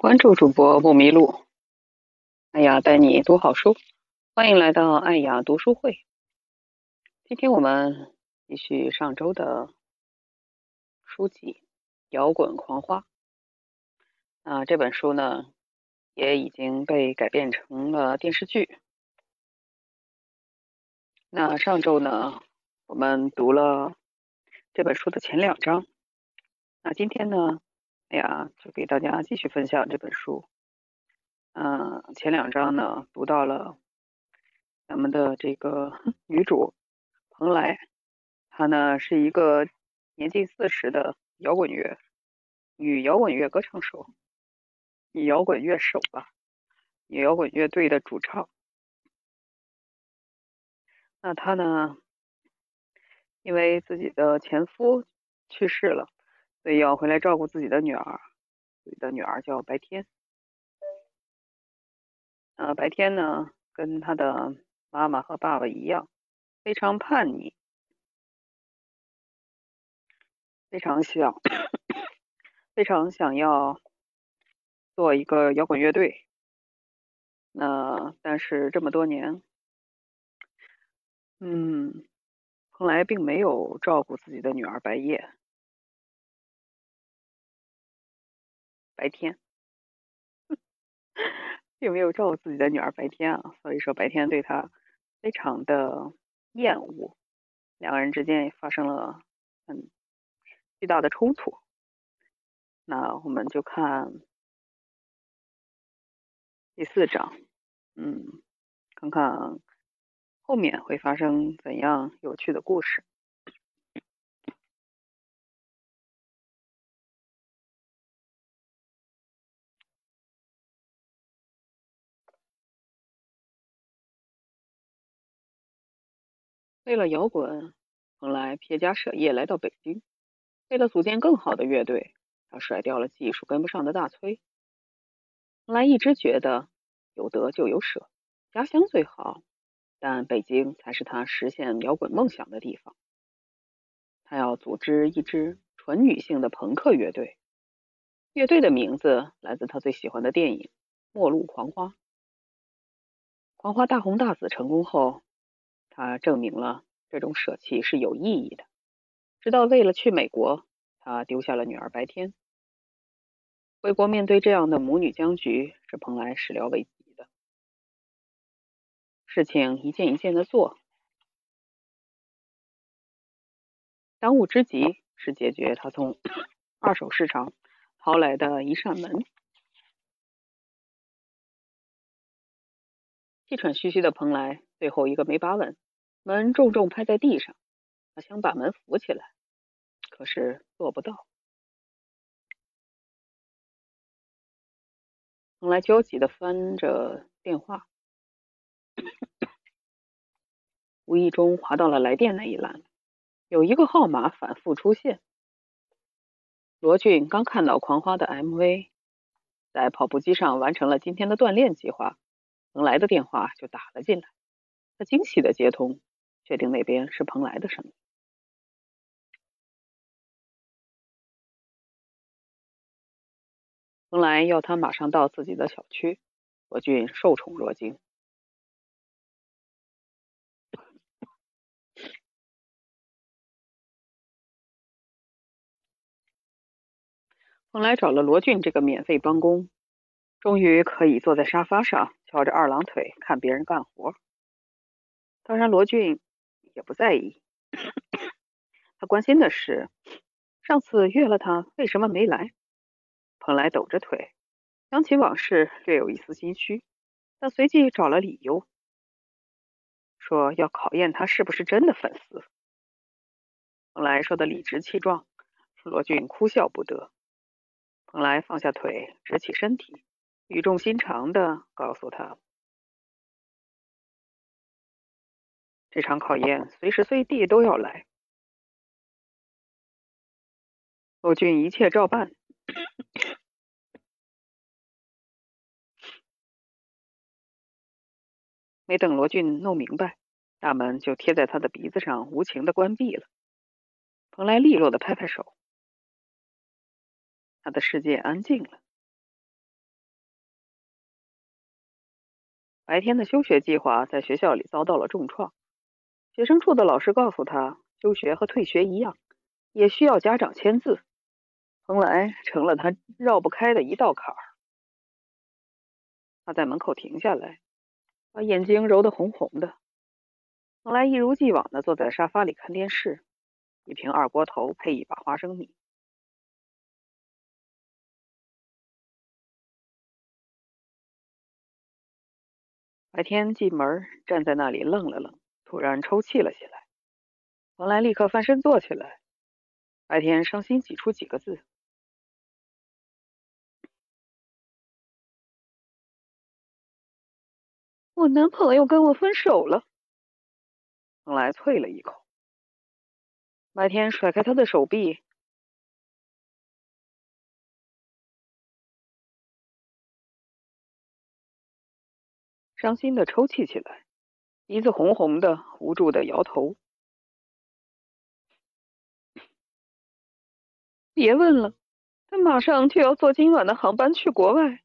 关注主播不迷路，艾雅带你读好书，欢迎来到艾雅读书会。今天我们继续上周的书籍《摇滚狂花》。啊，这本书呢也已经被改编成了电视剧。那上周呢，我们读了这本书的前两章。那今天呢？哎呀，就给大家继续分享这本书。嗯，前两章呢，读到了咱们的这个 女主蓬莱，她呢是一个年近四十的摇滚乐女摇滚乐歌唱手，女摇滚乐手吧，女摇滚乐队的主唱。那她呢，因为自己的前夫去世了。所以要回来照顾自己的女儿，自己的女儿叫白天。呃，白天呢，跟他的妈妈和爸爸一样，非常叛逆，非常想，非常想要做一个摇滚乐队。那但是这么多年，嗯，蓬莱并没有照顾自己的女儿白夜。白天，并没有照顾自己的女儿白天啊，所以说白天对他非常的厌恶，两个人之间也发生了很巨大的冲突。那我们就看第四章，嗯，看看后面会发生怎样有趣的故事。为了摇滚，蓬莱撇家舍业来到北京。为了组建更好的乐队，他甩掉了技术跟不上的大崔。蓬莱一直觉得有得就有舍，家乡最好，但北京才是他实现摇滚梦想的地方。他要组织一支纯女性的朋克乐队，乐队的名字来自他最喜欢的电影《末路狂花》。狂花大红大紫成功后。他证明了这种舍弃是有意义的。直到为了去美国，他丢下了女儿白天。回国面对这样的母女僵局，是蓬莱始料未及的。事情一件一件的做，当务之急是解决他从 二手市场淘来的一扇门。气喘吁吁的蓬莱最后一个没把稳。门重重拍在地上，他想把门扶起来，可是做不到。蓬莱焦急的翻着电话，无意中滑到了来电那一栏，有一个号码反复出现。罗俊刚看到《狂花》的 MV，在跑步机上完成了今天的锻炼计划，蓬莱的电话就打了进来，他惊喜的接通。确定那边是蓬莱的声音。蓬莱要他马上到自己的小区。罗俊受宠若惊。蓬莱找了罗俊这个免费帮工，终于可以坐在沙发上翘着二郎腿看别人干活。当然，罗俊。也不在意，他关心的是上次约了他为什么没来。蓬莱抖着腿，想起往事，略有一丝心虚，但随即找了理由，说要考验他是不是真的粉丝。蓬莱说的理直气壮，罗俊哭笑不得。蓬莱放下腿，直起身体，语重心长的告诉他。这场考验随时随地都要来。罗俊一切照办，没等罗俊弄明白，大门就贴在他的鼻子上，无情的关闭了。蓬莱利落的拍拍手，他的世界安静了。白天的休学计划在学校里遭到了重创。学生处的老师告诉他，休学和退学一样，也需要家长签字。蓬莱成了他绕不开的一道坎儿。他在门口停下来，把眼睛揉得红红的。蓬莱一如既往的坐在沙发里看电视，一瓶二锅头配一把花生米。白天进门，站在那里愣了愣，突然抽泣了起来。蓬莱立刻翻身坐起来。白天伤心挤出几个字。我男朋友跟我分手了。蓬莱啐了一口。白天甩开他的手臂，伤心的抽泣起来，鼻子红红的，无助的摇头。别问了，他马上就要坐今晚的航班去国外，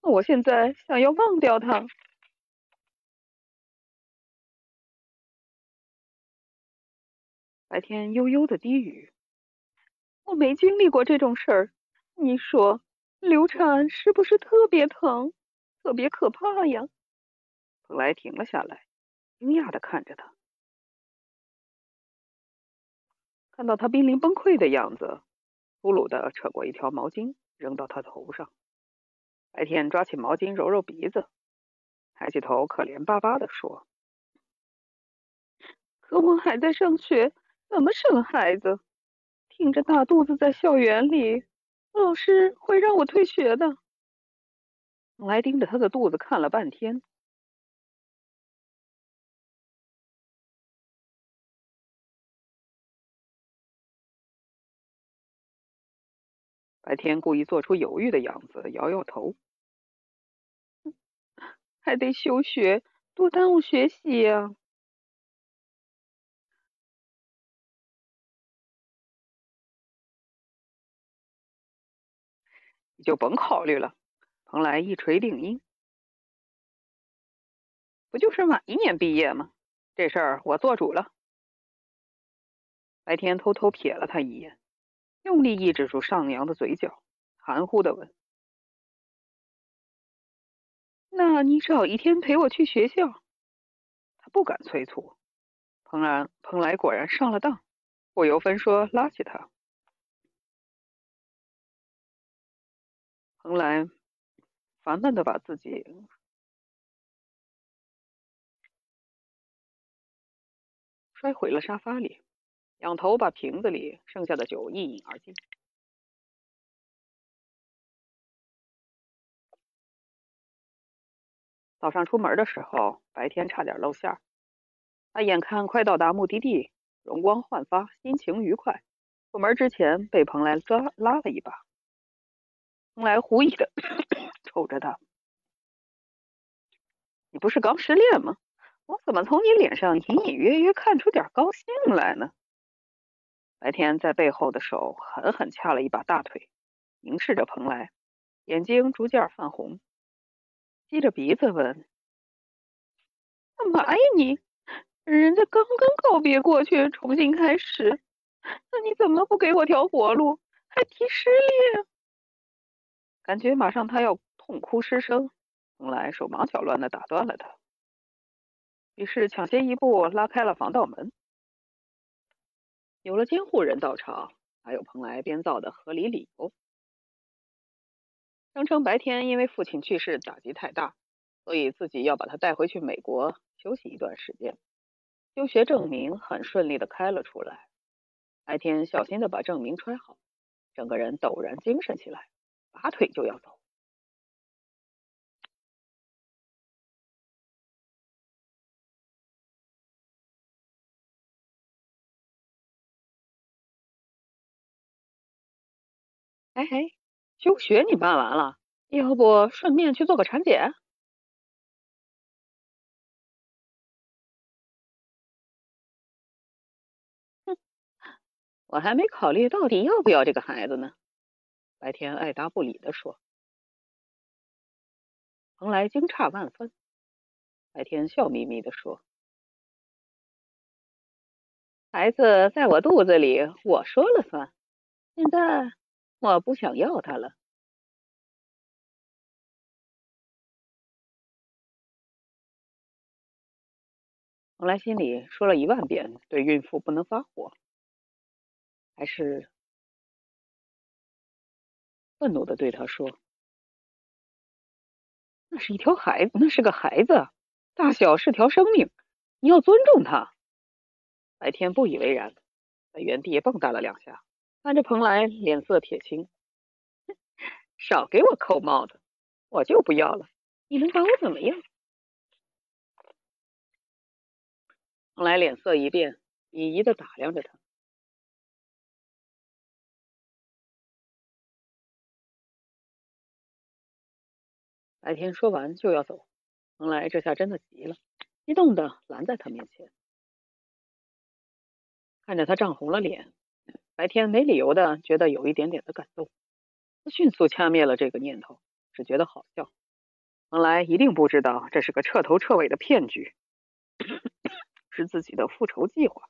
那我现在想要忘掉他。白天悠悠的低语：“我没经历过这种事儿，你说流产是不是特别疼，特别可怕呀？”蓬莱停了下来，惊讶的看着他，看到他濒临崩溃的样子，粗鲁的扯过一条毛巾扔到他头上。白天抓起毛巾揉揉鼻子，抬起头可怜巴巴的说：“可我还在上学。”怎么生孩子？挺着大肚子在校园里，老师会让我退学的。来盯着他的肚子看了半天。白天故意做出犹豫的样子，摇摇头，还得休学，多耽误学习呀。你就甭考虑了。蓬莱一锤定音，不就是晚一年毕业吗？这事儿我做主了。白天偷偷瞥了他一眼，用力抑制住上扬的嘴角，含糊的问：“那你找一天陪我去学校？”他不敢催促。蓬然，蓬莱果然上了当，不由分说拉起他。蓬莱烦闷的把自己摔回了沙发里，仰头把瓶子里剩下的酒一饮而尽。早上出门的时候，白天差点露馅儿。他眼看快到达目的地，容光焕发，心情愉快。出门之前被蓬莱拉拉了一把。蓬莱狐疑的 瞅着他：“你不是刚失恋吗？我怎么从你脸上隐隐约约看出点高兴来呢？”白天在背后的手狠狠掐了一把大腿，凝视着蓬莱，眼睛逐渐泛红，吸着鼻子问：“干嘛呀你？人家刚刚告别过去，重新开始，那你怎么不给我条活路，还提失恋？”感觉马上他要痛哭失声，蓬莱手忙脚乱的打断了他，于是抢先一步拉开了防盗门。有了监护人到场，还有蓬莱编造的合理理由，声称白天因为父亲去世打击太大，所以自己要把他带回去美国休息一段时间。休学证明很顺利的开了出来，白天小心的把证明揣好，整个人陡然精神起来。拔腿就要走，哎哎，休学你办完了，要不顺便去做个产检？哼，我还没考虑到底要不要这个孩子呢。白天爱答不理的说：“蓬莱惊诧万分，白天笑眯眯的说：“孩子在我肚子里，我说了算。现在我不想要他了。”蓬莱心里说了一万遍，对孕妇不能发火，还是愤怒的对他说：“那是一条孩子，那是个孩子，大小是条生命，你要尊重他。”白天不以为然，在原地蹦跶了两下，看着蓬莱，脸色铁青：“少给我扣帽子，我就不要了，你能把我怎么样？”蓬莱脸色一变，鄙夷的打量着他。白天说完就要走，蓬莱这下真的急了，激动的拦在他面前，看着他涨红了脸，白天没理由的觉得有一点点的感动，他迅速掐灭了这个念头，只觉得好笑。蓬莱一定不知道这是个彻头彻尾的骗局。是自己的复仇计划。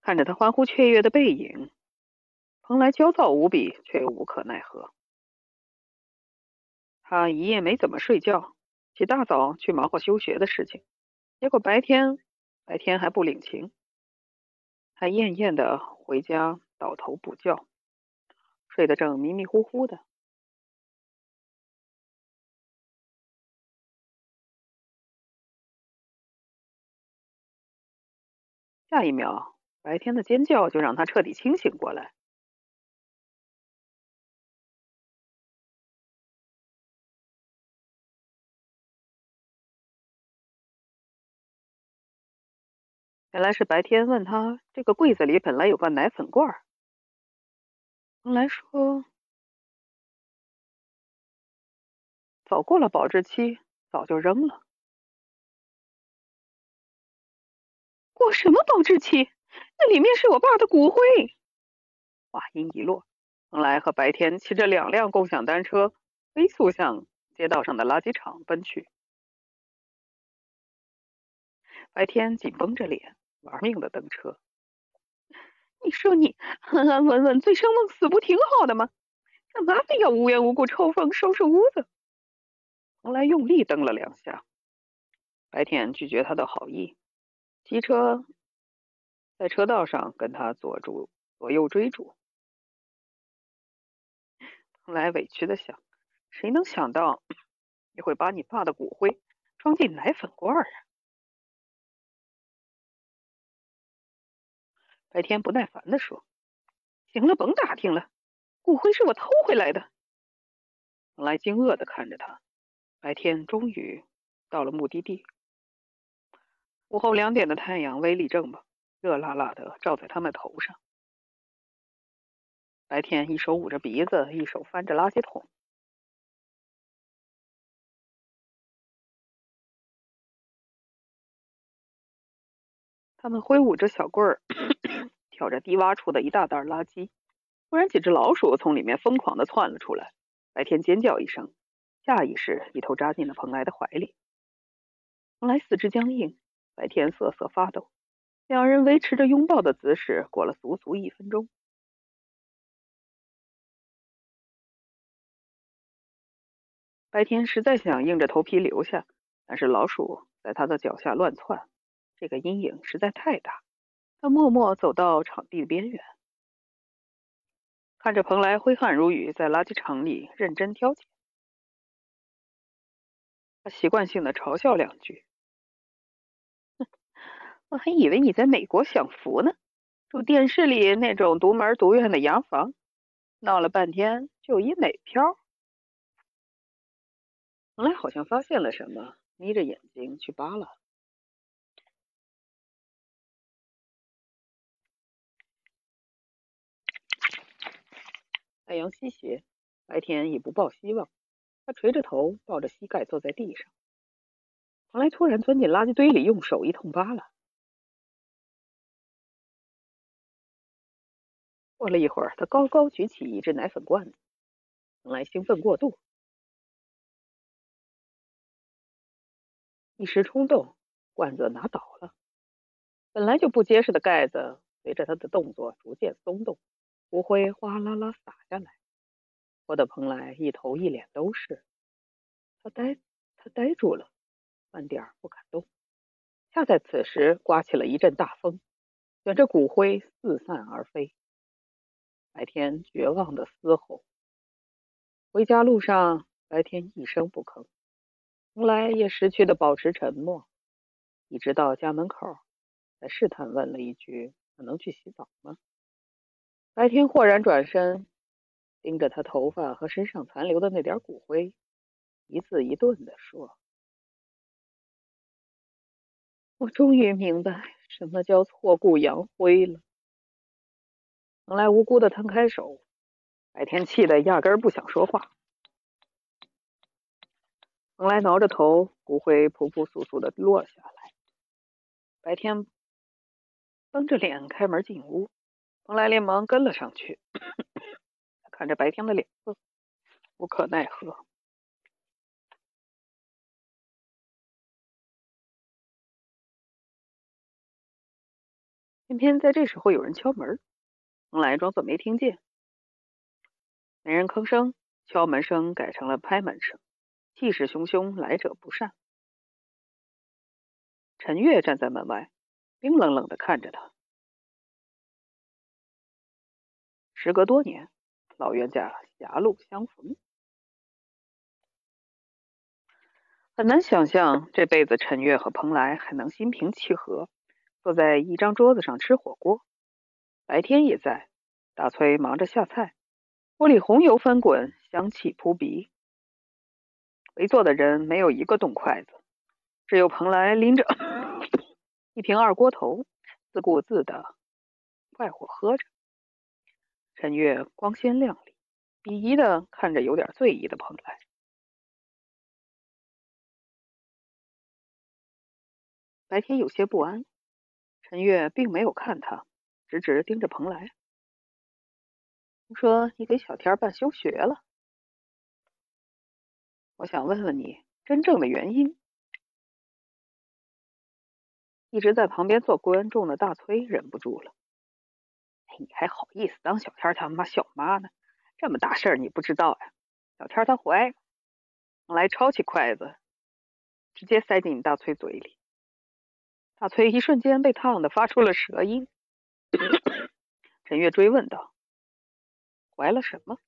看着他欢呼雀跃的背影，蓬莱焦躁无比，却又无可奈何。他一夜没怎么睡觉，起大早去忙活休学的事情，结果白天白天还不领情，他厌厌的回家倒头补觉，睡得正迷迷糊糊的。下一秒，白天的尖叫就让他彻底清醒过来。原来是白天问他，这个柜子里本来有个奶粉罐儿，蓬莱说早过了保质期，早就扔了。过什么保质期？那里面是我爸的骨灰。话音一落，蓬莱和白天骑着两辆共享单车，飞速向街道上的垃圾场奔去。白天紧绷着脸，玩命的蹬车。你说你安安稳稳、醉生梦死不挺好的吗？干嘛非要无缘无故抽风收拾屋子？蓬莱用力蹬了两下，白天拒绝他的好意。骑车在车道上跟他左住左右追逐，蓬莱委屈的想：谁能想到 你会把你爸的骨灰装进奶粉罐啊？白天不耐烦的说：“行了，甭打听了，骨灰是我偷回来的。”蓬莱惊愕的看着他。白天终于到了目的地。午后两点的太阳威力正猛，热辣辣的照在他们头上。白天一手捂着鼻子，一手翻着垃圾桶。他们挥舞着小棍儿，挑着低洼处的一大袋垃圾。突然，几只老鼠从里面疯狂的窜了出来。白天尖叫一声，下意识一头扎进了蓬莱的怀里。蓬莱四肢僵硬。白天瑟瑟发抖，两人维持着拥抱的姿势，过了足足一分钟。白天实在想硬着头皮留下，但是老鼠在他的脚下乱窜，这个阴影实在太大。他默默走到场地的边缘，看着蓬莱挥汗如雨，在垃圾场里认真挑拣，他习惯性的嘲笑两句。哼 我还以为你在美国享福呢，住电视里那种独门独院的洋房，闹了半天就一美漂。蓬莱好像发现了什么，眯着眼睛去扒拉。太阳西斜，白天已不抱希望。他垂着头，抱着膝盖坐在地上。蓬莱突然钻进垃圾堆里，用手一通扒拉。过了一会儿，他高高举起一只奶粉罐子，蓬莱兴奋过度。一时冲动，罐子拿倒了。本来就不结实的盖子，随着他的动作逐渐松动，骨灰哗啦啦洒下来，泼得蓬莱一头一脸都是。他呆，他呆住了，半点不敢动。恰在此时，刮起了一阵大风，卷着骨灰四散而飞。白天绝望的嘶吼。回家路上，白天一声不吭，蓬莱也识趣的保持沉默，一直到家门口。才试探问了一句：“我能去洗澡吗？”白天豁然转身，盯着他头发和身上残留的那点骨灰，一字一顿的说：“我终于明白什么叫挫骨扬灰了。”蓬莱无辜的摊开手，白天气得压根不想说话。蓬莱挠着头，骨灰扑扑簌簌的落下来。白天。绷着脸开门进屋，蓬莱连忙跟了上去。看着白天的脸色，无可奈何。偏偏在这时候有人敲门，蓬莱装作没听见。没人吭声，敲门声改成了拍门声，气势汹汹，来者不善。陈月站在门外。冰冷冷的看着他。时隔多年，老冤家狭路相逢，很难想象这辈子陈月和蓬莱还能心平气和坐在一张桌子上吃火锅。白天也在，大崔忙着下菜，锅里红油翻滚，香气扑鼻。围坐的人没有一个动筷子，只有蓬莱拎着。一瓶二锅头，自顾自的快活喝着。陈月光鲜亮丽，鄙夷的看着有点醉意的蓬莱。白天有些不安，陈月并没有看他，直直盯着蓬莱。听说你给小天办休学了，我想问问你真正的原因。一直在旁边做观众的大崔忍不住了：“你还好意思当小天他妈小妈呢？这么大事儿你不知道呀？小天他怀……来，抄起筷子，直接塞进你大崔嘴里。大崔一瞬间被烫的发出了舌音。陈月追问道：‘怀了什么？’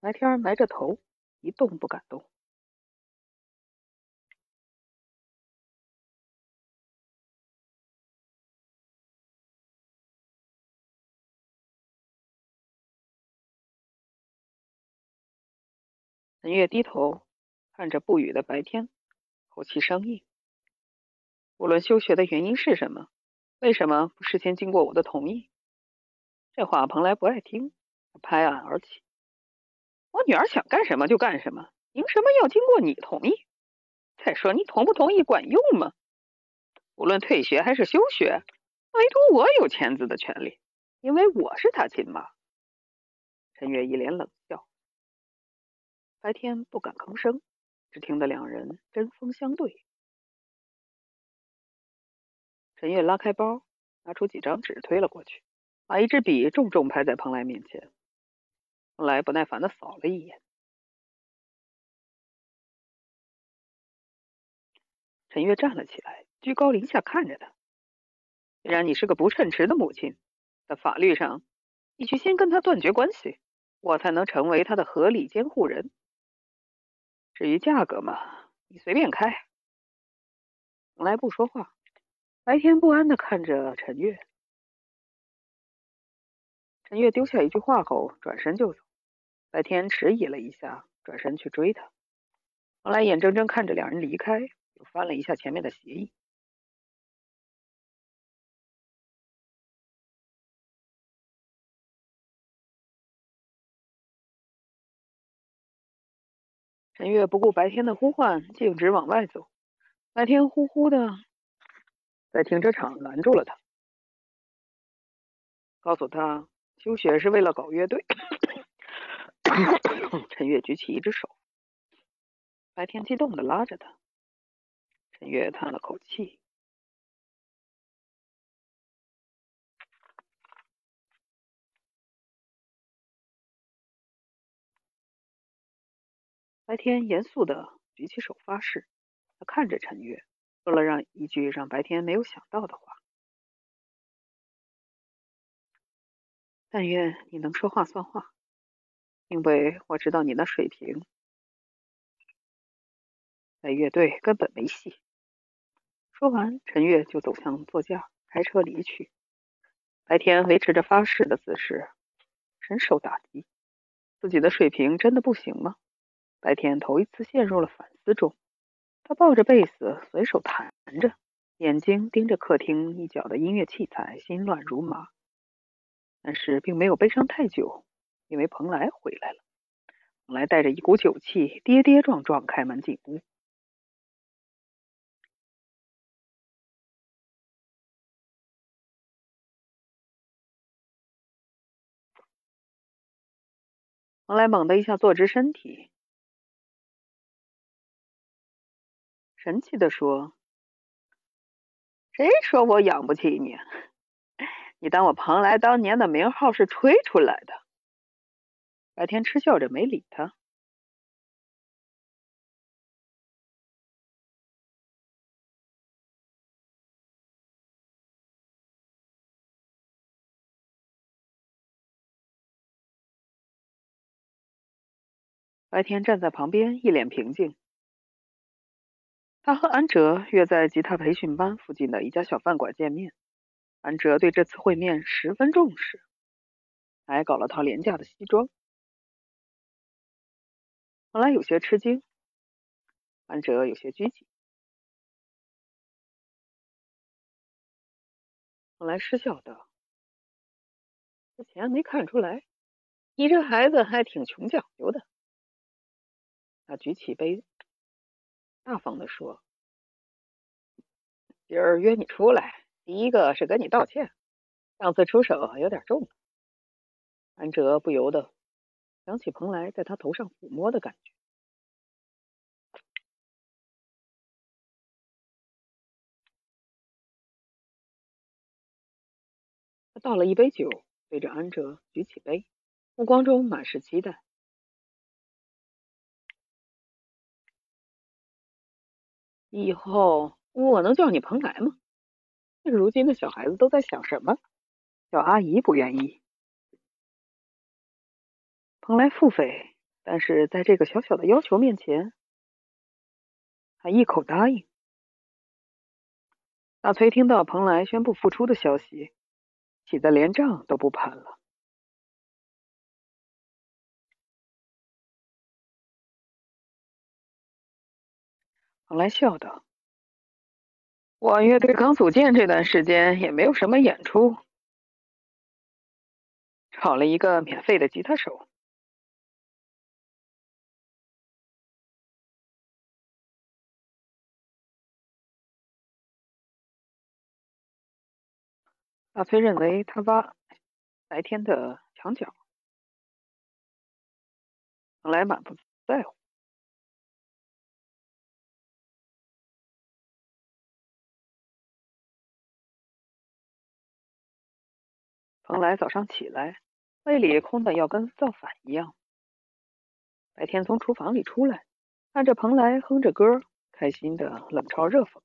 白天埋着头，一动不敢动。”陈月低头看着不语的白天，口气生硬。无论休学的原因是什么，为什么不事先经过我的同意？这话蓬莱不爱听，拍案而起：“我女儿想干什么就干什么，凭什么要经过你同意？再说你同不同意管用吗？无论退学还是休学，唯独我有签字的权利，因为我是他亲妈。”陈月一脸冷笑。白天不敢吭声，只听得两人针锋相对。陈月拉开包，拿出几张纸推了过去，把一支笔重重拍在蓬莱面前。蓬莱不耐烦的扫了一眼。陈月站了起来，居高临下看着他。既然你是个不称职的母亲，在法律上，你去先跟他断绝关系，我才能成为他的合理监护人。至于价格嘛，你随便开。从来不说话，白天不安的看着陈月。陈月丢下一句话后，转身就走。白天迟疑了一下，转身去追他。后来眼睁睁看着两人离开，又翻了一下前面的协议。陈月不顾白天的呼唤，径直往外走。白天呼呼的在停车场拦住了他，告诉他休学是为了搞乐队。陈月举起一只手，白天激动的拉着他。陈月叹了口气。白天严肃的举起手发誓，他看着陈月，说了让一句让白天没有想到的话：“但愿你能说话算话，因为我知道你的水平在乐队根本没戏。”说完，陈月就走向座驾，开车离去。白天维持着发誓的姿势，深受打击。自己的水平真的不行吗？白天头一次陷入了反思中，他抱着贝斯随手弹着，眼睛盯着客厅一角的音乐器材，心乱如麻。但是并没有悲伤太久，因为蓬莱回来了。蓬莱带着一股酒气，跌跌撞撞开门进屋。蓬莱猛地一下坐直身体。神气地说：“谁说我养不起你？你当我蓬莱当年的名号是吹出来的？”白天嗤笑着没理他。白天站在旁边，一脸平静。他和安哲约在吉他培训班附近的一家小饭馆见面。安哲对这次会面十分重视，还搞了套廉价的西装。本来有些吃惊，安哲有些拘谨。后来失笑道：“之前没看出来，你这孩子还挺穷讲究的。”他举起杯。大方的说：“今儿约你出来，第一个是跟你道歉，上次出手有点重了。”安哲不由得想起蓬莱在他头上抚摸的感觉。他倒了一杯酒，对着安哲举起杯，目光中满是期待。以后我能叫你蓬莱吗？如今的小孩子都在想什么？叫阿姨不愿意。蓬莱腹诽，但是在这个小小的要求面前，他一口答应。大崔听到蓬莱宣布复出的消息，气得连账都不盘了。蓬莱笑道：“我乐队刚组建这段时间也没有什么演出，找了一个免费的吉他手。”大崔认为他挖白天的墙角，蓬莱满不在乎。蓬莱早上起来，胃里空的要跟造反一样。白天从厨房里出来，看着蓬莱哼着歌，开心的冷嘲热讽。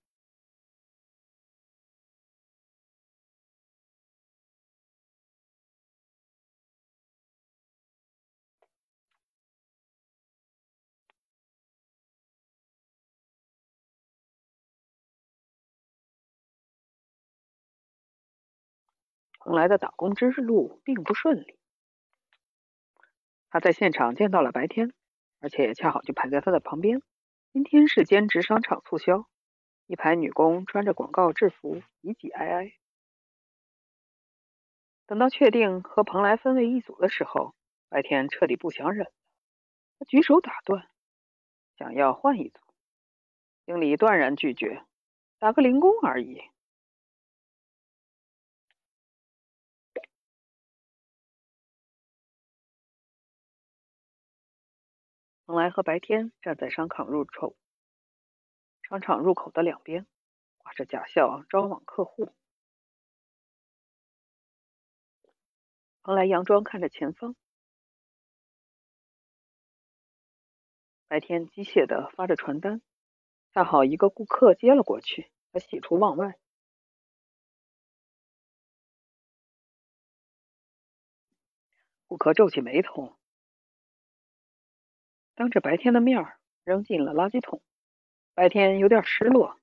蓬莱的打工之路并不顺利。他在现场见到了白天，而且恰好就排在他的旁边。今天是兼职商场促销，一排女工穿着广告制服，挤挤挨挨。等到确定和蓬莱分为一组的时候，白天彻底不想忍了，他举手打断，想要换一组。经理断然拒绝，打个零工而已。蓬莱和白天站在商场入口，商场入口的两边挂着假笑招揽客户。蓬莱佯装看着前方，白天机械的发着传单，恰好一个顾客接了过去，他喜出望外。顾客皱起眉头，当着白天的面儿扔进了垃圾桶。白天有点失落。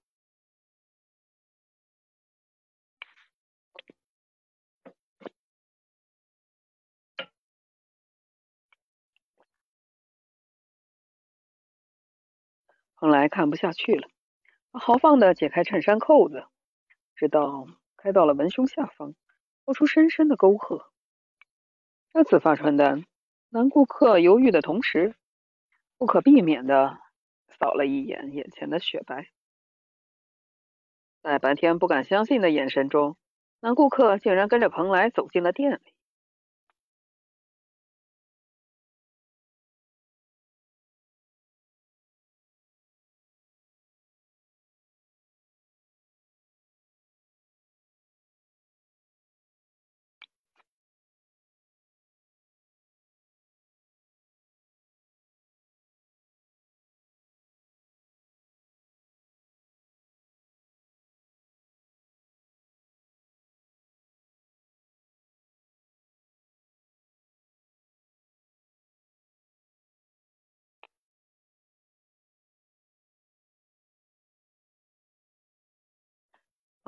蓬莱看不下去了，他豪放的解开衬衫扣子，直到开到了文胸下方，露出深深的沟壑。这次发传单，男顾客犹豫的同时，不可避免的扫了一眼眼前的雪白，在白天不敢相信的眼神中，男顾客竟然跟着蓬莱走进了店里。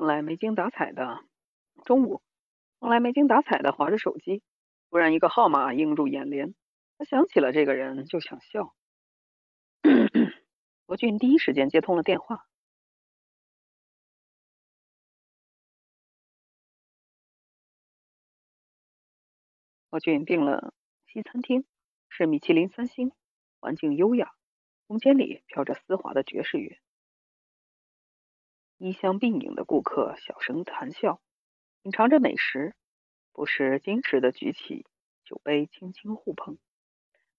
蓬莱没精打采的，中午，蓬莱没精打采的划着手机，突然一个号码映入眼帘，他想起了这个人，就想笑。罗俊第一时间接通了电话。罗俊订了西餐厅，是米其林三星，环境优雅，空间里飘着丝滑的爵士乐。衣香鬓影的顾客小声谈笑，品尝着美食，不时矜持的举起酒杯，轻轻互碰。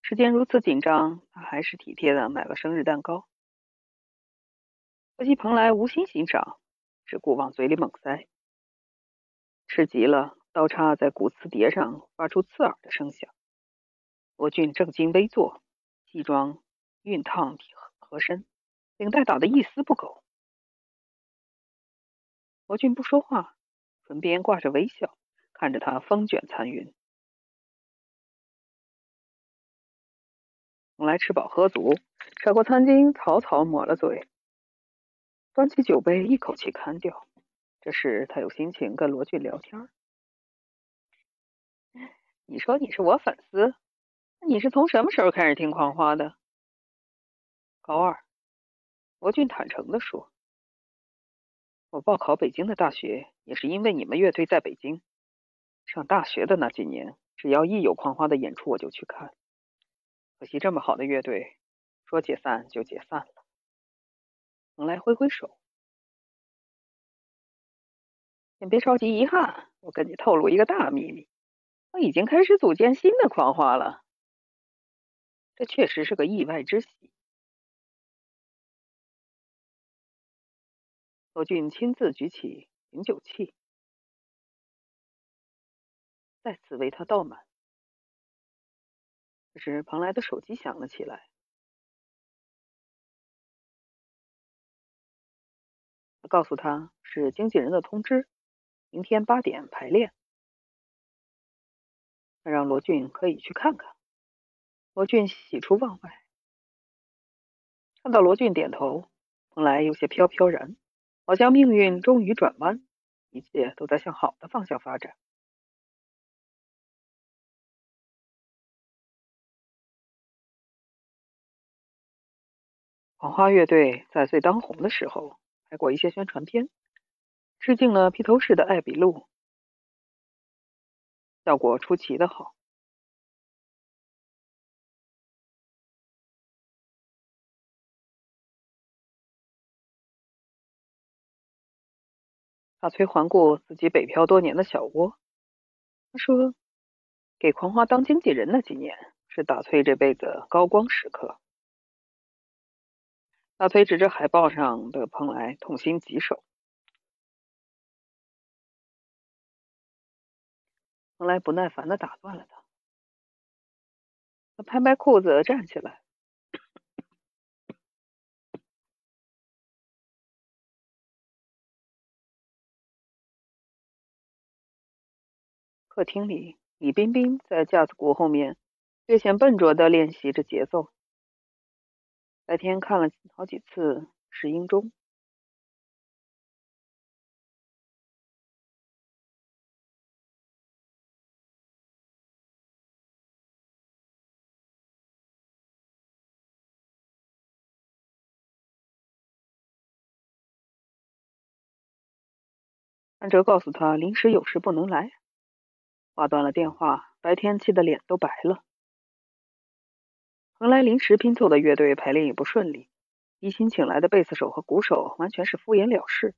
时间如此紧张，他还是体贴的买了生日蛋糕。可惜蓬莱无心欣赏，只顾往嘴里猛塞。吃急了，刀叉在骨瓷碟上发出刺耳的声响。罗俊正襟危坐，西装熨烫合身，领带打得一丝不苟。罗俊不说话，唇边挂着微笑，看着他风卷残云。蓬莱吃饱喝足，甩过餐巾，草草抹了嘴，端起酒杯，一口气干掉。这时他有心情跟罗俊聊天。你说你是我粉丝，那你是从什么时候开始听狂花的？高二，罗俊坦诚的说。我报考北京的大学，也是因为你们乐队在北京。上大学的那几年，只要一有狂花的演出，我就去看。可惜这么好的乐队，说解散就解散了。蓬莱挥挥手，先别着急遗憾，我跟你透露一个大秘密，我已经开始组建新的狂花了。这确实是个意外之喜。罗俊亲自举起饮酒器，再次为他倒满。这时，蓬莱的手机响了起来。他告诉他是经纪人的通知，明天八点排练。他让罗俊可以去看看。罗俊喜出望外，看到罗俊点头，蓬莱有些飘飘然。好像命运终于转弯，一切都在向好的方向发展。黄花乐队在最当红的时候拍过一些宣传片，致敬了披头士的《艾比路》，效果出奇的好。大崔环顾自己北漂多年的小窝，他说：“给狂花当经纪人那几年，是大崔这辈子高光时刻。大崔指着海报上的蓬莱，痛心疾首。蓬莱不耐烦的打断了他，他拍拍裤子站起来。客厅里，李冰冰在架子鼓后面略显笨拙的练习着节奏。白天看了好几次石英钟。安哲告诉他，临时有事不能来。挂断了电话，白天气的脸都白了。蓬莱临时拼凑的乐队排练也不顺利，一心请来的贝斯手和鼓手完全是敷衍了事，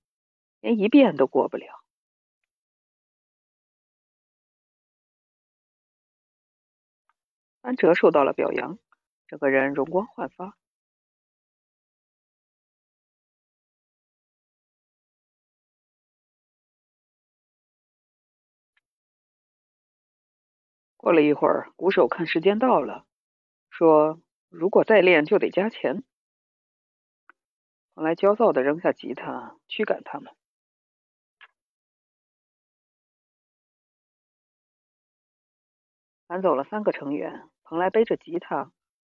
连一遍都过不了。安哲受到了表扬，整个人容光焕发。过了一会儿，鼓手看时间到了，说：“如果再练就得加钱。”后来焦躁的扔下吉他，驱赶他们。赶走了三个成员，蓬莱背着吉他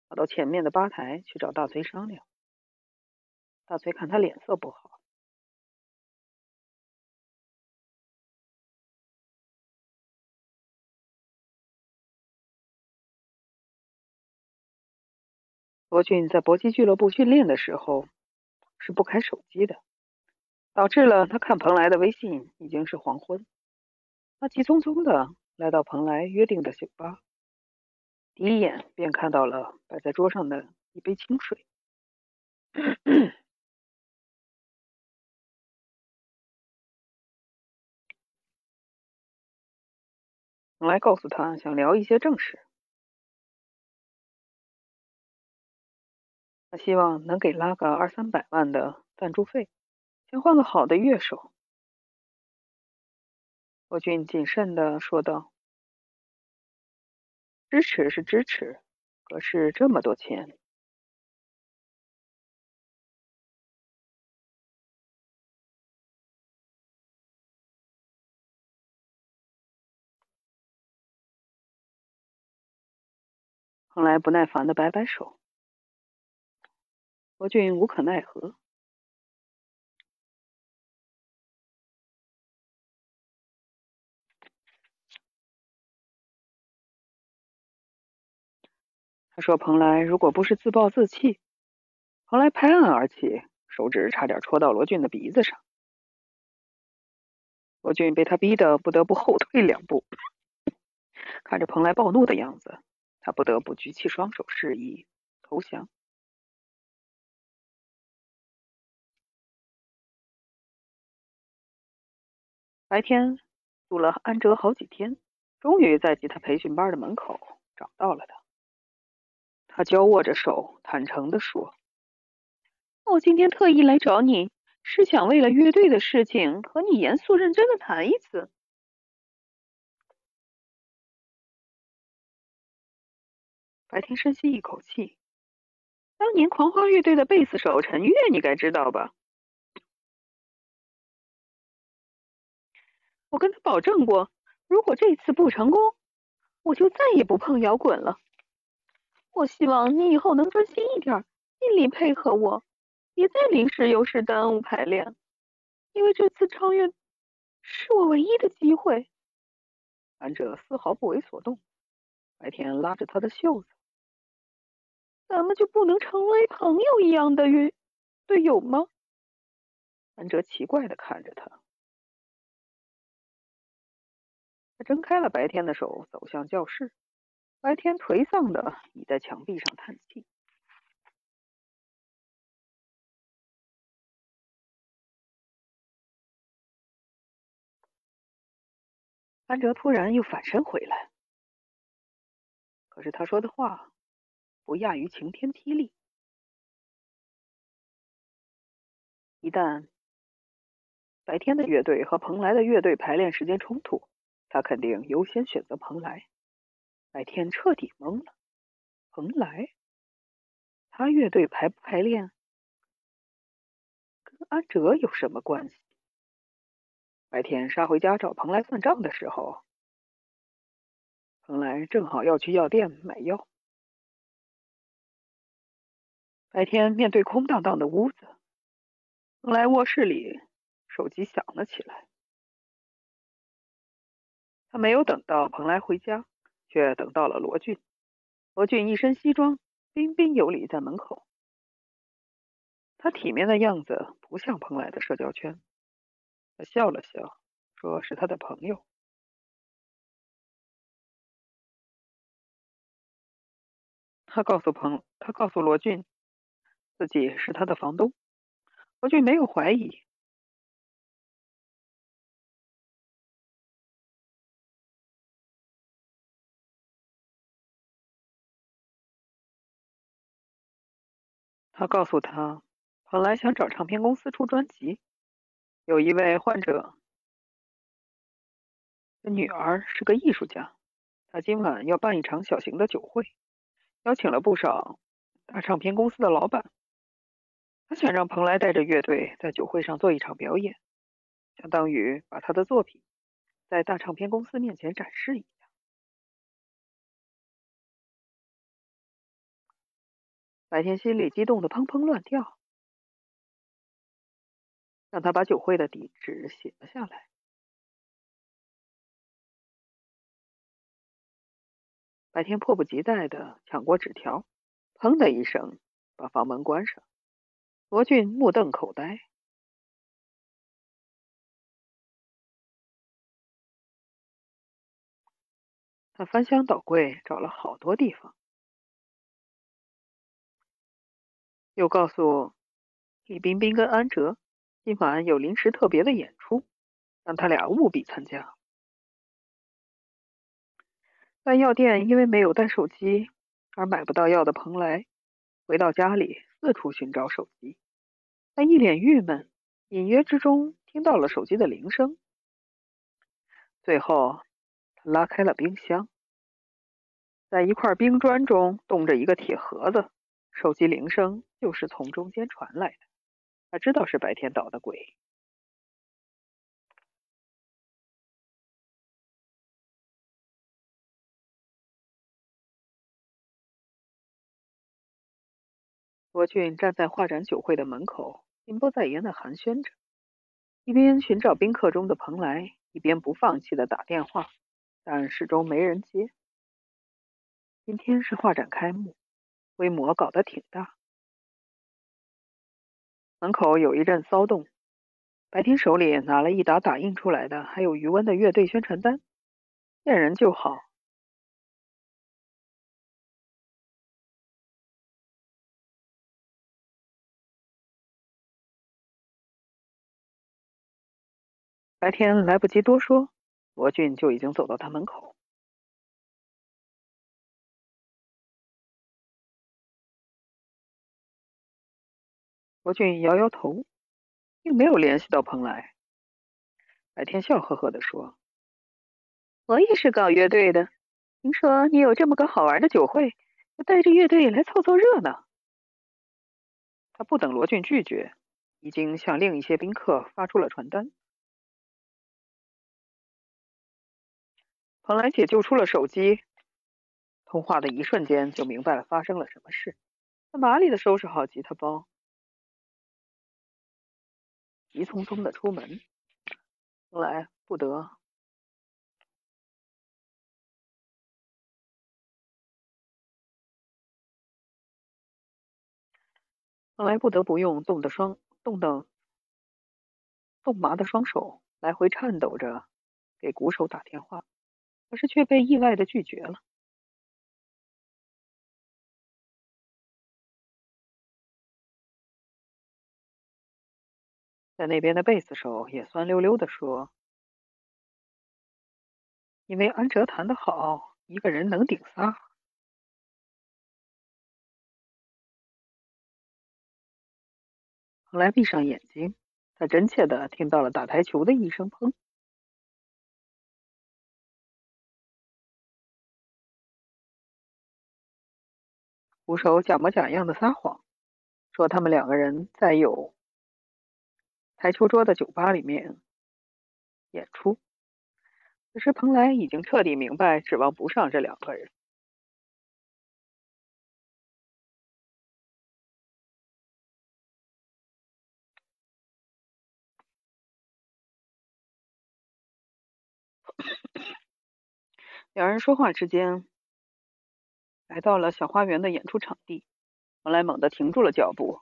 跑到前面的吧台去找大崔商量。大崔看他脸色不好。罗俊在搏击俱乐部训练的时候是不开手机的，导致了他看蓬莱的微信已经是黄昏。他急匆匆的来到蓬莱约定的酒吧，第一眼便看到了摆在桌上的一杯清水。蓬莱告诉他想聊一些正事。希望能给拉个二三百万的赞助费，先换个好的乐手。罗俊谨慎的说道：“支持是支持，可是这么多钱。”后来不耐烦的摆摆手。罗俊无可奈何。他说：“蓬莱如果不是自暴自弃，蓬莱拍案而起，手指差点戳到罗俊的鼻子上。罗俊被他逼得不得不后退两步，看着蓬莱暴怒的样子，他不得不举起双手示意投降。”白天堵了安哲好几天，终于在吉他培训班的门口找到了他。他交握着手，坦诚地说：“我今天特意来找你，是想为了乐队的事情和你严肃认真的谈一次。”白天深吸一口气，当年狂花乐队的贝斯手陈月，你该知道吧？我跟他保证过，如果这次不成功，我就再也不碰摇滚了。我希望你以后能专心一点，尽力配合我，别再临时有事耽误排练。因为这次超越是我唯一的机会。安哲丝毫不为所动，白天拉着他的袖子：“咱们就不能成为朋友一样的乐队友吗？”安哲奇怪的看着他。他睁开了白天的手，走向教室。白天颓丧的倚在墙壁上叹气。安哲突然又反身回来，可是他说的话不亚于晴天霹雳。一旦白天的乐队和蓬莱的乐队排练时间冲突，他肯定优先选择蓬莱。白天彻底懵了，蓬莱，他乐队排不排练，跟安哲有什么关系？白天杀回家找蓬莱算账的时候，蓬莱正好要去药店买药。白天面对空荡荡的屋子，蓬莱卧室里手机响了起来。没有等到蓬莱回家，却等到了罗俊。罗俊一身西装，彬彬有礼在门口。他体面的样子不像蓬莱的社交圈。他笑了笑，说是他的朋友。他告诉彭，他告诉罗俊，自己是他的房东。罗俊没有怀疑。他告诉他，本来想找唱片公司出专辑。有一位患者的女儿是个艺术家，他今晚要办一场小型的酒会，邀请了不少大唱片公司的老板。他想让蓬莱带着乐队在酒会上做一场表演，相当于把他的作品在大唱片公司面前展示一下。白天心里激动的砰砰乱跳。让他把酒会的地址写了下来。白天迫不及待的抢过纸条，砰的一声把房门关上。罗俊目瞪口呆，他翻箱倒柜找了好多地方，又告诉李冰冰跟安哲。今晚有临时特别的演出，让他俩务必参加。在药店因为没有带手机而买不到药的蓬莱，回到家里四处寻找手机，他一脸郁闷，隐约之中听到了手机的铃声。最后，他拉开了冰箱，在一块冰砖中冻着一个铁盒子，手机铃声就是从中间传来的。他知道是白天捣的鬼。罗俊站在画展酒会的门口，心不在焉的寒暄着，一边寻找宾客中的蓬莱，一边不放弃的打电话，但始终没人接。今天是画展开幕，规模搞得挺大。门口有一阵骚动，白天手里拿了一沓打印出来的还有余温的乐队宣传单，见人就好。白天来不及多说，罗俊就已经走到他门口。罗俊摇摇头，并没有联系到蓬莱。白天笑呵呵地说：“我也是搞乐队的，听说你有这么个好玩的酒会，就带着乐队来凑凑热闹。”他不等罗俊拒绝，已经向另一些宾客发出了传单。蓬莱解救出了手机，通话的一瞬间就明白了发生了什么事。他麻利的收拾好吉他包。急匆匆的出门，后来不得，后来不得不用冻的双冻的冻麻的双手来回颤抖着给鼓手打电话，可是却被意外的拒绝了。在那边的贝斯手也酸溜溜的说：“因为安哲弹得好，一个人能顶仨。”蓬莱闭上眼睛，他真切地听到了打台球的一声砰。鼓手假模假样的撒谎，说他们两个人在有台球桌的酒吧里面演出。可是蓬莱已经彻底明白，指望不上这两个人。两人说话之间，来到了小花园的演出场地。蓬莱猛地停住了脚步，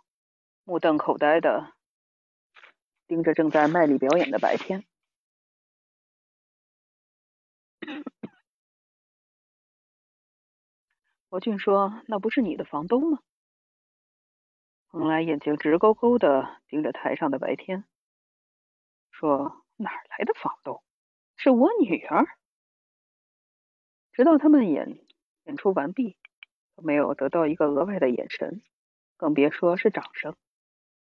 目瞪口呆的盯着正在卖力表演的白天。罗俊说：“那不是你的房东吗？”蓬莱眼睛直勾勾的盯着台上的白天，说：“哪来的房东？是我女儿。”直到他们演演出完毕，都没有得到一个额外的眼神，更别说是掌声。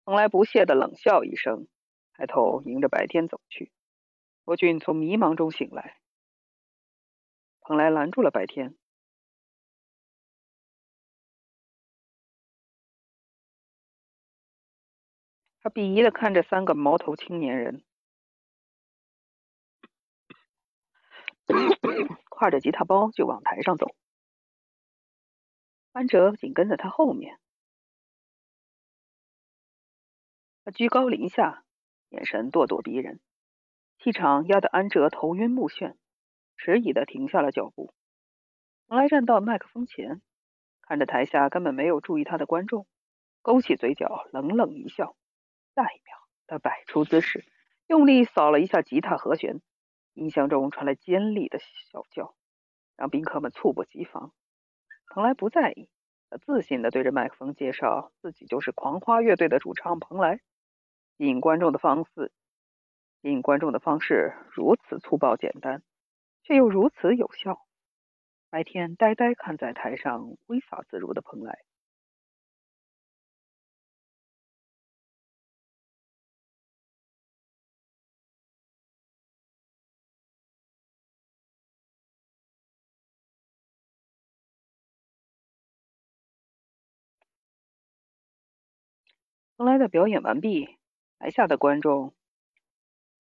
蓬莱不屑的冷笑一声，抬头迎着白天走去。罗俊从迷茫中醒来，蓬莱拦住了白天。他鄙夷的看着三个毛头青年人，挎着吉他包就往台上走。安哲紧跟在他后面，他居高临下，眼神咄咄逼人，气场压得安哲头晕目眩，迟疑的停下了脚步。蓬莱站到麦克风前，看着台下根本没有注意他的观众，勾起嘴角，冷冷一笑。下一秒，他摆出姿势，用力扫了一下吉他和弦，音箱中传来尖利的小叫，让宾客们猝不及防。蓬莱不在意，他自信地对着麦克风介绍自己就是狂花乐队的主唱蓬莱。引观众的方式，引观众的方式如此粗暴简单，却又如此有效。白天呆呆看在台上挥洒自如的蓬莱。蓬莱的表演完毕，台下的观众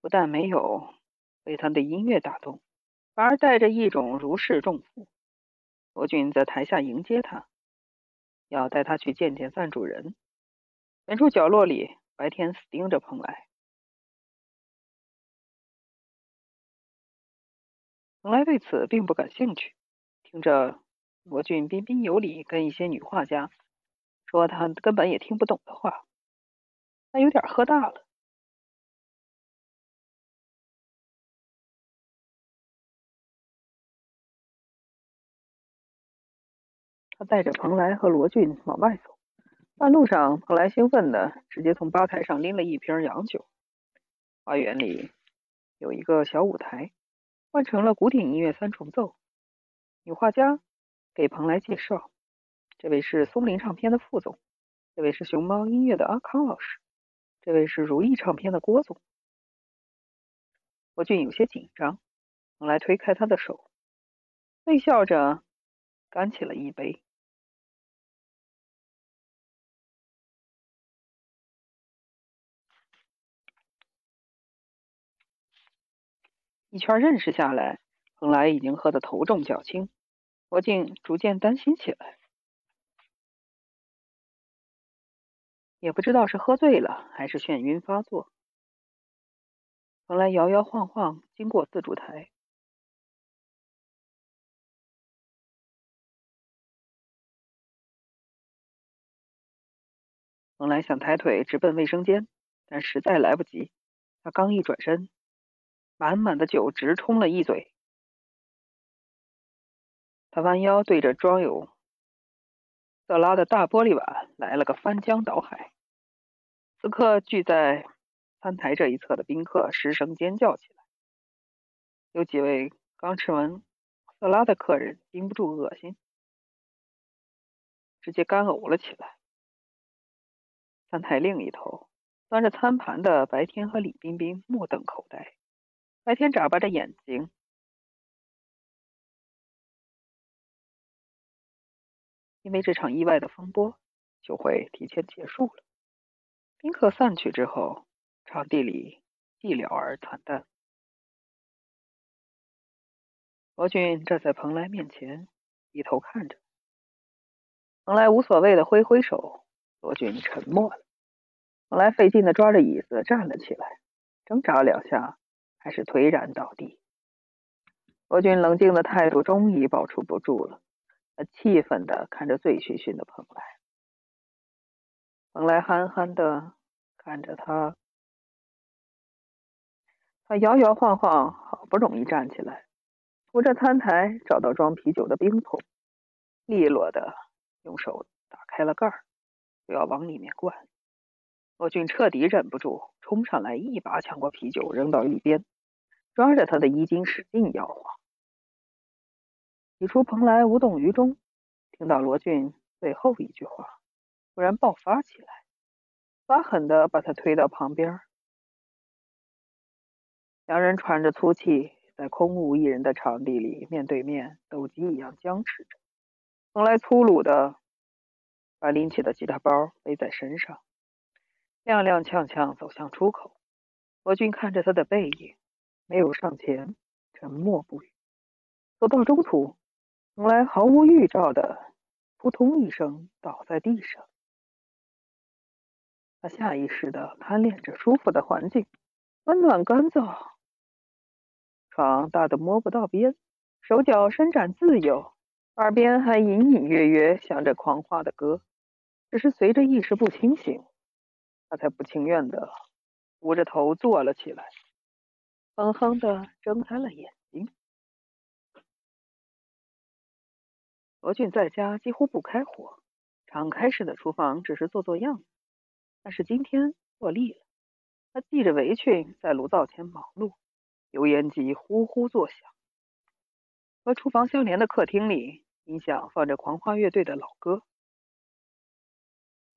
不但没有被他的音乐打动，反而带着一种如释重负。罗俊在台下迎接他，要带他去见见赞助人。远处角落里，白天死盯着蓬莱。蓬莱对此并不感兴趣，听着罗俊彬彬有礼跟一些女画家说他根本也听不懂的话。他有点喝大了。他带着蓬莱和罗俊往外走，半路上，蓬莱兴奋的直接从吧台上拎了一瓶洋酒。花园里有一个小舞台，换成了古典音乐三重奏。女画家给蓬莱介绍：“这位是松林唱片的副总，这位是熊猫音乐的阿康老师。”这位是如意唱片的郭总，郭俊有些紧张，蓬莱推开他的手，微笑着干起了一杯。一圈认识下来，蓬莱已经喝得头重脚轻，郭靖逐渐担心起来。也不知道是喝醉了还是眩晕发作，蓬莱摇摇晃晃经过自助台，蓬莱想抬腿直奔卫生间，但实在来不及。他刚一转身，满满的酒直冲了一嘴。他弯腰对着装有。色拉的大玻璃碗来了个翻江倒海，此刻聚在餐台这一侧的宾客失声尖叫起来。有几位刚吃完色拉的客人禁不住恶心，直接干呕了起来。餐台另一头，端着餐盘的白天和李冰冰目瞪口呆。白天眨巴着眼睛，因为这场意外的风波，就会提前结束了。宾客散去之后，场地里寂寥而惨淡。罗俊站在蓬莱面前，低头看着。蓬莱无所谓的挥挥手，罗俊沉默了。蓬莱费劲的抓着椅子站了起来，挣扎两下，还是颓然倒地。罗俊冷静的态度终于保持不住了，气愤的看着醉醺醺的蓬莱。蓬莱憨憨的看着他，他摇摇晃晃，好不容易站起来。扶着餐台，找到装啤酒的冰桶，利落的用手打开了盖儿，就要往里面灌。罗俊彻底忍不住，冲上来一把抢过啤酒，扔到一边，抓着他的衣襟使劲摇晃。起初蓬莱无动于衷，听到罗俊最后一句话，突然爆发起来，发狠的把他推到旁边。两人喘着粗气。在空无一人的场地里，面对面，斗鸡一样僵持着。蓬莱粗鲁的把拎起的吉他包背在身上，踉踉跄跄走向出口。罗俊看着他的背影，没有上前，沉默不语。走到中途，从来毫无预兆的扑通一声倒在地上。他下意识的贪恋着舒服的环境，温暖干燥。床大得摸不到边，手脚伸展自由，耳边还隐隐约约响着狂花的歌。只是随着意识不清醒，他才不情愿的捂着头坐了起来，哼哼的睁开了眼罗俊在家几乎不开火，敞开式的厨房只是做做样子。但是今天做腻了，他系着围裙在炉灶前忙碌。油烟机呼呼作响，和厨房相连的客厅里，音响放着狂欢乐队的老歌。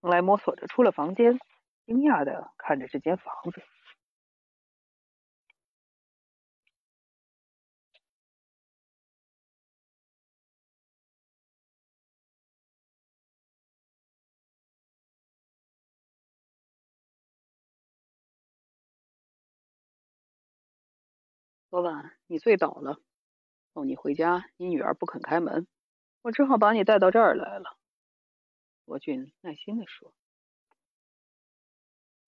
蓬莱摸索着出了房间，惊讶的看着这间房子。昨晚你醉倒了，送你回家，你女儿不肯开门，我只好把你带到这儿来了。罗俊耐心的说：“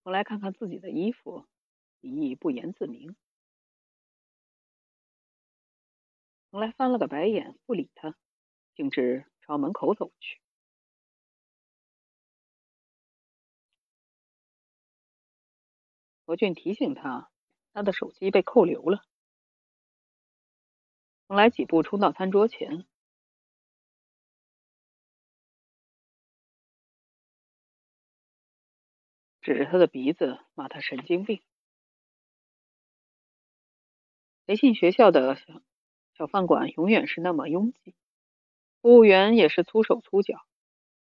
我来看看自己的衣服，提议不言自明。”蓬莱翻了个白眼，不理他，径直朝门口走去。罗俊提醒他，他的手机被扣留了。蓬莱几步冲到餐桌前，指着他的鼻子骂他神经病。培训学校的小小饭馆永远是那么拥挤，服务员也是粗手粗脚。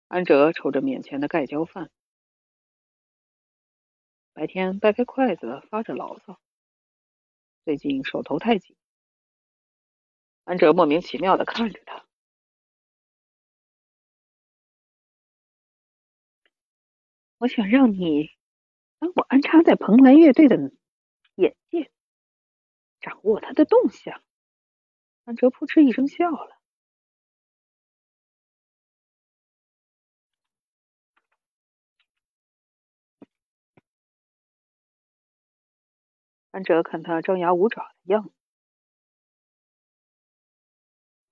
安哲瞅着面前的盖浇饭，白天掰开筷子发着牢骚，最近手头太紧。安哲莫名其妙的看着他。我想让你帮我安插在蓬莱乐队的眼界，掌握他的动向。安哲扑哧一声笑了。安哲看他张牙舞爪的样子。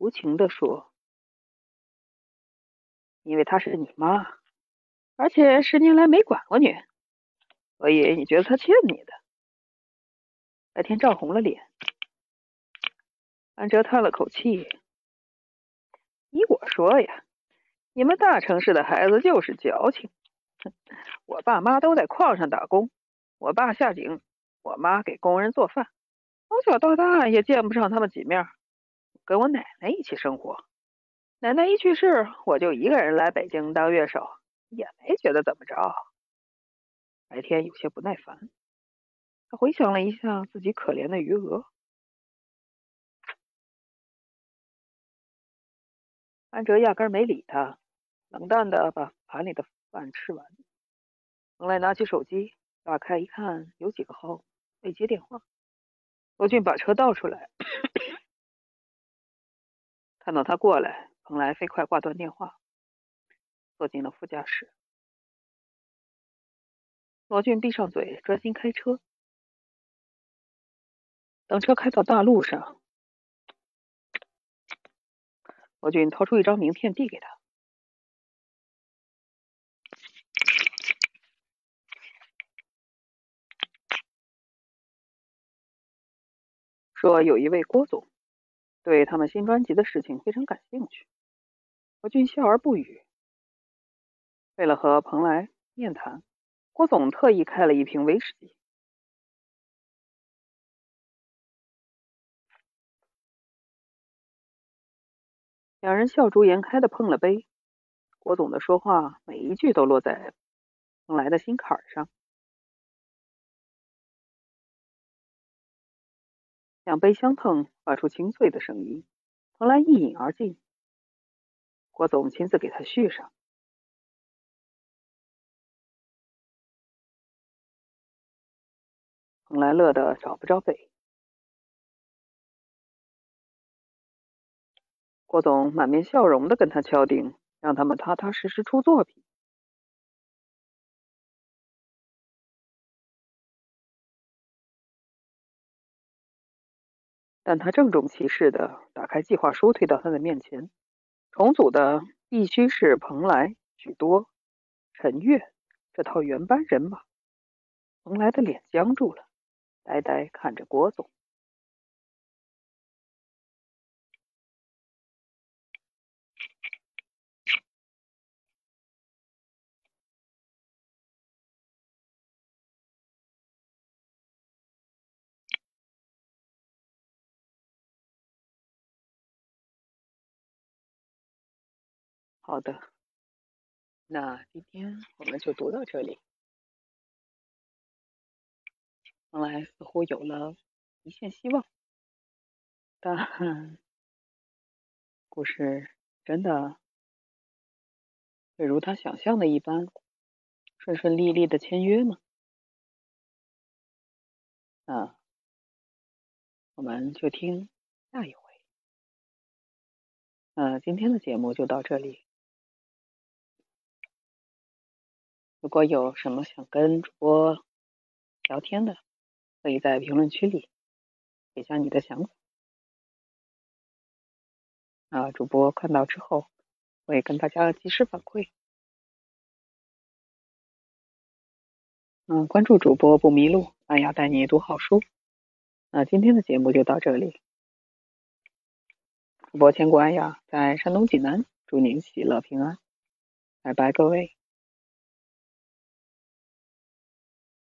无情的说：“因为她是你妈，而且十年来没管过你，所以你觉得她欠你的。”白天涨红了脸，安哲叹了口气：“依我说呀，你们大城市的孩子就是矫情。我爸妈都在矿上打工，我爸下井，我妈给工人做饭，从小到大也见不上他们几面。”跟我奶奶一起生活，奶奶一去世，我就一个人来北京当乐手，也没觉得怎么着。白天有些不耐烦。他回想了一下自己可怜的余额，安哲压根没理他，冷淡的把盘里的饭吃完。蓬莱拿起手机，打开一看，有几个号未接电话。罗俊把车倒出来，看到他过来，蓬莱飞快挂断电话，坐进了副驾驶。罗俊闭上嘴，专心开车。等车开到大路上，罗俊掏出一张名片递给他，说有一位郭总对他们新专辑的事情非常感兴趣。何俊笑而不语。为了和蓬莱面谈，郭总特意开了一瓶威士忌。两人笑逐颜开的碰了杯，郭总的说话每一句都落在蓬莱的心坎上。两杯相碰，发出清脆的声音。蓬莱一饮而尽，郭总亲自给他续上。蓬莱乐得找不着北。郭总满面笑容的跟他敲定，让他们踏踏实实出作品。但他郑重其事的打开计划书，推到他的面前。重组的必须是蓬莱、许多、陈月这套原班人马。蓬莱的脸僵住了，呆呆看着郭总。好的，那今天我们就读到这里。看来似乎有了一线希望，但故事真的会如他想象的一般顺顺利利的签约吗？那我们就听下一回。那今天的节目就到这里。如果有什么想跟主播聊天的，可以在评论区里写下你的想法。啊，主播看到之后会跟大家及时反馈。嗯，关注主播不迷路，安雅带你读好书。那今天的节目就到这里。主播千古安雅在山东济南，祝您喜乐平安，拜拜，各位。